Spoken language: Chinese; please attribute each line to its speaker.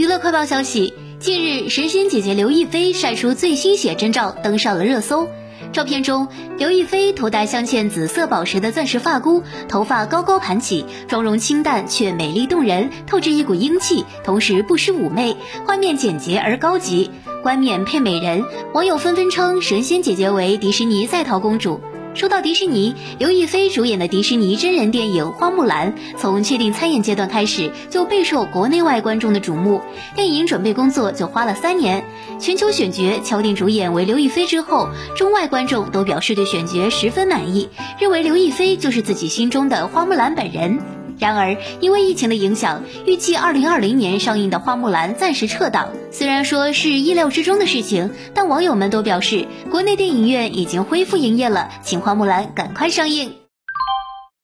Speaker 1: 娱乐快报消息，近日神仙姐姐刘亦菲晒出最新写真照，登上了热搜。照片中，刘亦菲头戴镶嵌紫色宝石的钻石发箍，头发高高盘起，妆容清淡却美丽动人，透着一股英气，同时不失妩媚，画面简洁而高级。冠冕配美人，网友纷纷称神仙姐姐为迪士尼在逃公主。说到迪士尼，刘亦菲主演的迪士尼真人电影《花木兰》从确定参演阶段开始就备受国内外观众的瞩目，电影准备工作就花了三年，全球选角敲定主演为刘亦菲之后，中外观众都表示对选角十分满意，认为刘亦菲就是自己心中的花木兰本人。然而，因为疫情的影响，预计二零二零年上映的《花木兰》暂时撤档。虽然说是意料之中的事情，但网友们都表示，国内电影院已经恢复营业了，请《花木兰》赶快上映。